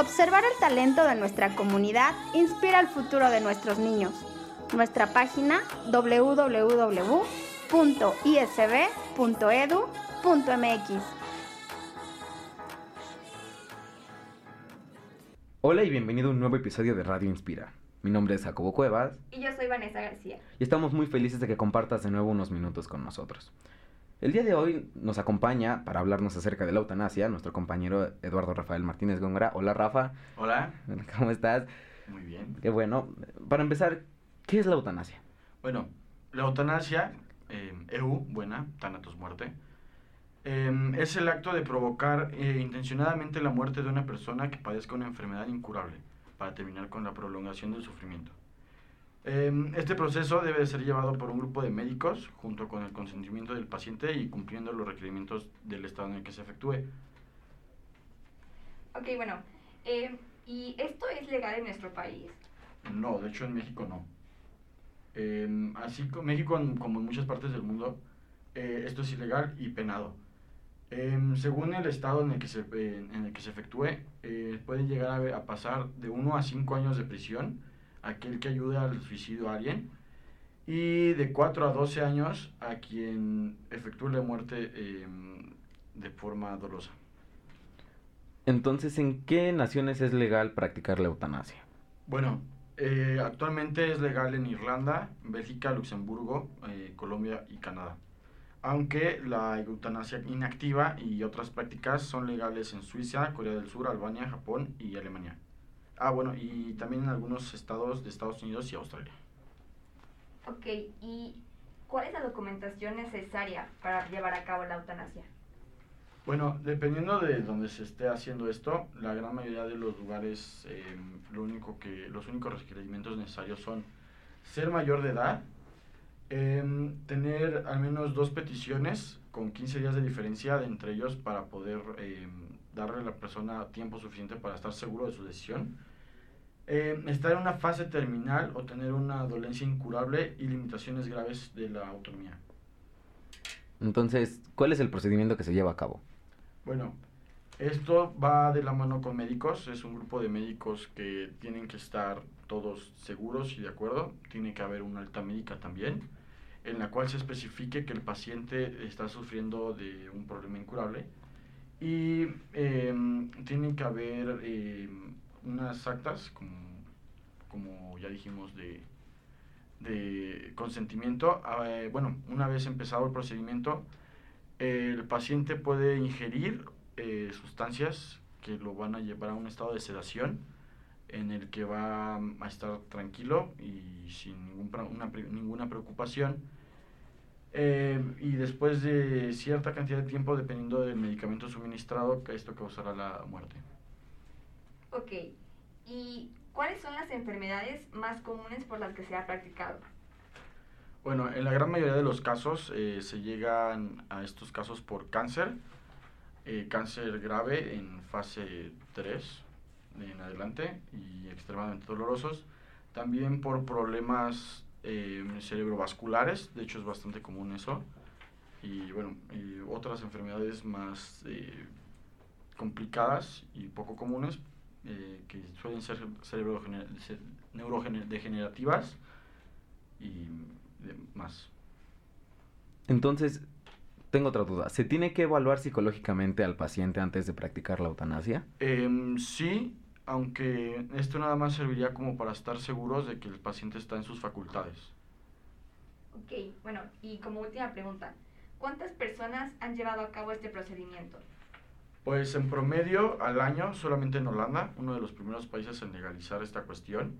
Observar el talento de nuestra comunidad inspira el futuro de nuestros niños. Nuestra página www.isb.edu.mx. Hola y bienvenido a un nuevo episodio de Radio Inspira. Mi nombre es Jacobo Cuevas. Y yo soy Vanessa García. Y estamos muy felices de que compartas de nuevo unos minutos con nosotros. El día de hoy nos acompaña para hablarnos acerca de la eutanasia nuestro compañero Eduardo Rafael Martínez Góngora. Hola Rafa. Hola. ¿Cómo estás? Muy bien. Qué bueno. Para empezar, ¿qué es la eutanasia? Bueno, la eutanasia, eh, EU, buena, Thanatos muerte, eh, es el acto de provocar eh, intencionadamente la muerte de una persona que padezca una enfermedad incurable para terminar con la prolongación del sufrimiento. Em, este proceso debe ser llevado por un grupo de médicos junto con el consentimiento del paciente y cumpliendo los requerimientos del estado en el que se efectúe. Ok, bueno, eh, ¿y esto es legal en nuestro país? No, de hecho en México no. Em, así como México, como en muchas partes del mundo, eh, esto es ilegal y penado. Em, según el estado en el que se, eh, en el que se efectúe, eh, puede llegar a, a pasar de 1 a 5 años de prisión aquel que ayude al suicidio a alguien y de 4 a 12 años a quien efectúe la muerte em, de forma dolosa. Entonces, ¿en qué naciones es legal practicar la eutanasia? Bueno, eh, actualmente es legal en Irlanda, Bélgica, Luxemburgo, eh, Colombia y Canadá. Aunque la eutanasia inactiva y otras prácticas son legales en Suiza, Corea del Sur, Albania, Japón y Alemania. Ah, bueno, y también en algunos estados de Estados Unidos y Australia. Ok, ¿y cuál es la documentación necesaria para llevar a cabo la eutanasia? Bueno, dependiendo de donde se esté haciendo esto, la gran mayoría de los lugares, eh, lo único que, los únicos requerimientos necesarios son ser mayor de edad, em, tener al menos dos peticiones con 15 días de diferencia de entre ellos para poder em, darle a la persona tiempo suficiente para estar seguro de su decisión, em, estar en una fase terminal o tener una dolencia incurable y limitaciones graves de la autonomía. Entonces, ¿cuál es el procedimiento que se lleva a cabo? Bueno, esto va de la mano con médicos, es un grupo de médicos que tienen que estar todos seguros y de acuerdo, tiene que haber una alta médica también, en la cual se especifique que el paciente está sufriendo de un problema incurable y em, tienen que haber em, unas actas, como, como ya dijimos, de, de consentimiento. Ah, eh, bueno, una vez empezado el procedimiento, el paciente puede ingerir eh, sustancias que lo van a llevar a un estado de sedación en el que va a estar tranquilo y sin ningún una ninguna preocupación. Eh, y después de cierta cantidad de tiempo, dependiendo del medicamento suministrado, esto causará la muerte. Ok, ¿y cuáles son las enfermedades más comunes por las que se ha practicado? Bueno, en la gran mayoría de los casos eh, se llegan a estos casos por cáncer, eh, cáncer grave en fase 3 en adelante y extremadamente dolorosos. También por problemas eh, cerebrovasculares, de hecho es bastante común eso. Y bueno, otras enfermedades más complicadas y poco comunes eh, que suelen ser neurodegenerativas y demás. Entonces, tengo otra duda. ¿Se tiene que evaluar psicológicamente al paciente antes de practicar la eutanasia? Em, sí, aunque esto nada más serviría como para estar seguros de que el paciente está en sus facultades. Ok, bueno, y como última pregunta, ¿cuántas personas han llevado a cabo este procedimiento? Pues en promedio al año, solamente en Holanda, uno de los primeros países en legalizar esta cuestión,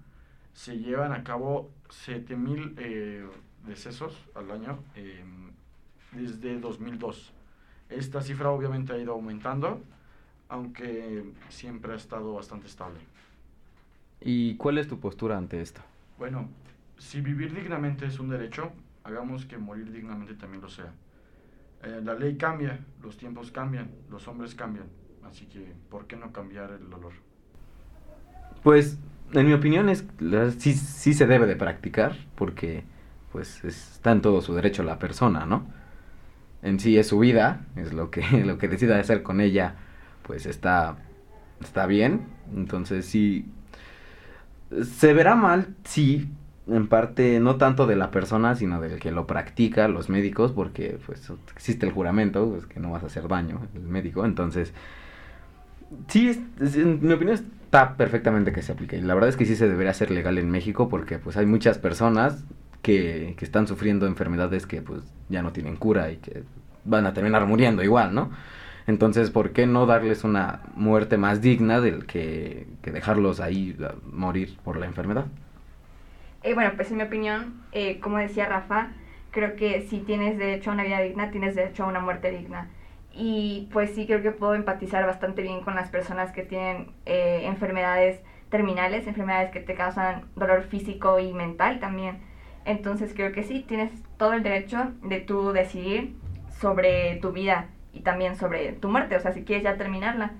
se llevan a cabo 7.000 eh, decesos al año em, desde 2002. Esta cifra obviamente ha ido aumentando, aunque siempre ha estado bastante estable. ¿Y cuál es tu postura ante esto? Bueno, si vivir dignamente es un derecho, hagamos que morir dignamente también lo sea. Eh, la ley cambia, los tiempos cambian, los hombres cambian, así que ¿por qué no cambiar el dolor? Pues, en mi opinión, es sí, sí se debe de practicar, porque pues está en todo su derecho la persona, ¿no? En sí es su vida, es lo que, lo que decida hacer con ella, pues está, está bien. Entonces sí, se verá mal, sí, en parte no tanto de la persona, sino del que lo practica, los médicos, porque pues existe el juramento, pues que no vas a hacer daño, el médico, entonces sí, en mi opinión está perfectamente que se aplique. Y la verdad es que sí se debería hacer legal en México porque pues hay muchas personas que, que están sufriendo enfermedades que pues ya no tienen cura y que van a terminar muriendo igual, ¿no? Entonces, ¿por qué no darles una muerte más digna del que, que dejarlos ahí morir por la enfermedad? Eh, bueno, pues en mi opinión, eh, como decía Rafa, creo que si tienes derecho a una vida digna, tienes derecho a una muerte digna. Y pues sí, creo que puedo empatizar bastante bien con las personas que tienen eh, enfermedades terminales, enfermedades que te causan dolor físico y mental también. Entonces creo que sí, tienes todo el derecho de tú decidir sobre tu vida y también sobre tu muerte, o sea, si quieres ya terminarla.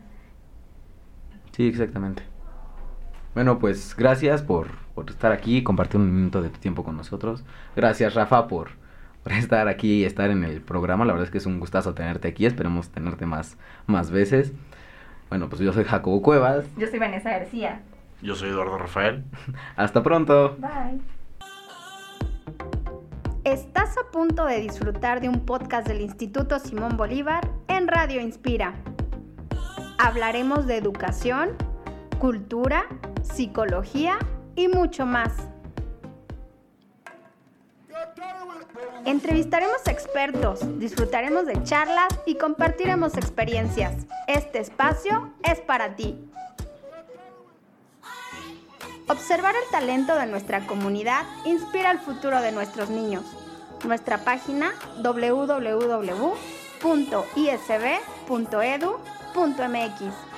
Sí, exactamente. Bueno, pues gracias por, por estar aquí y compartir un minuto de tu tiempo con nosotros. Gracias, Rafa, por, por estar aquí y estar en el programa. La verdad es que es un gustazo tenerte aquí. Esperemos tenerte más, más veces. Bueno, pues yo soy Jacobo Cuevas. Yo soy Vanessa García. Yo soy Eduardo Rafael. Hasta pronto. Bye. Estás a punto de disfrutar de un podcast del Instituto Simón Bolívar en Radio Inspira. Hablaremos de educación, cultura, psicología y mucho más. Entrevistaremos expertos, disfrutaremos de charlas y compartiremos experiencias. Este espacio es para ti. Observar el talento de nuestra comunidad inspira el futuro de nuestros niños. Nuestra página www.isb.edu.mx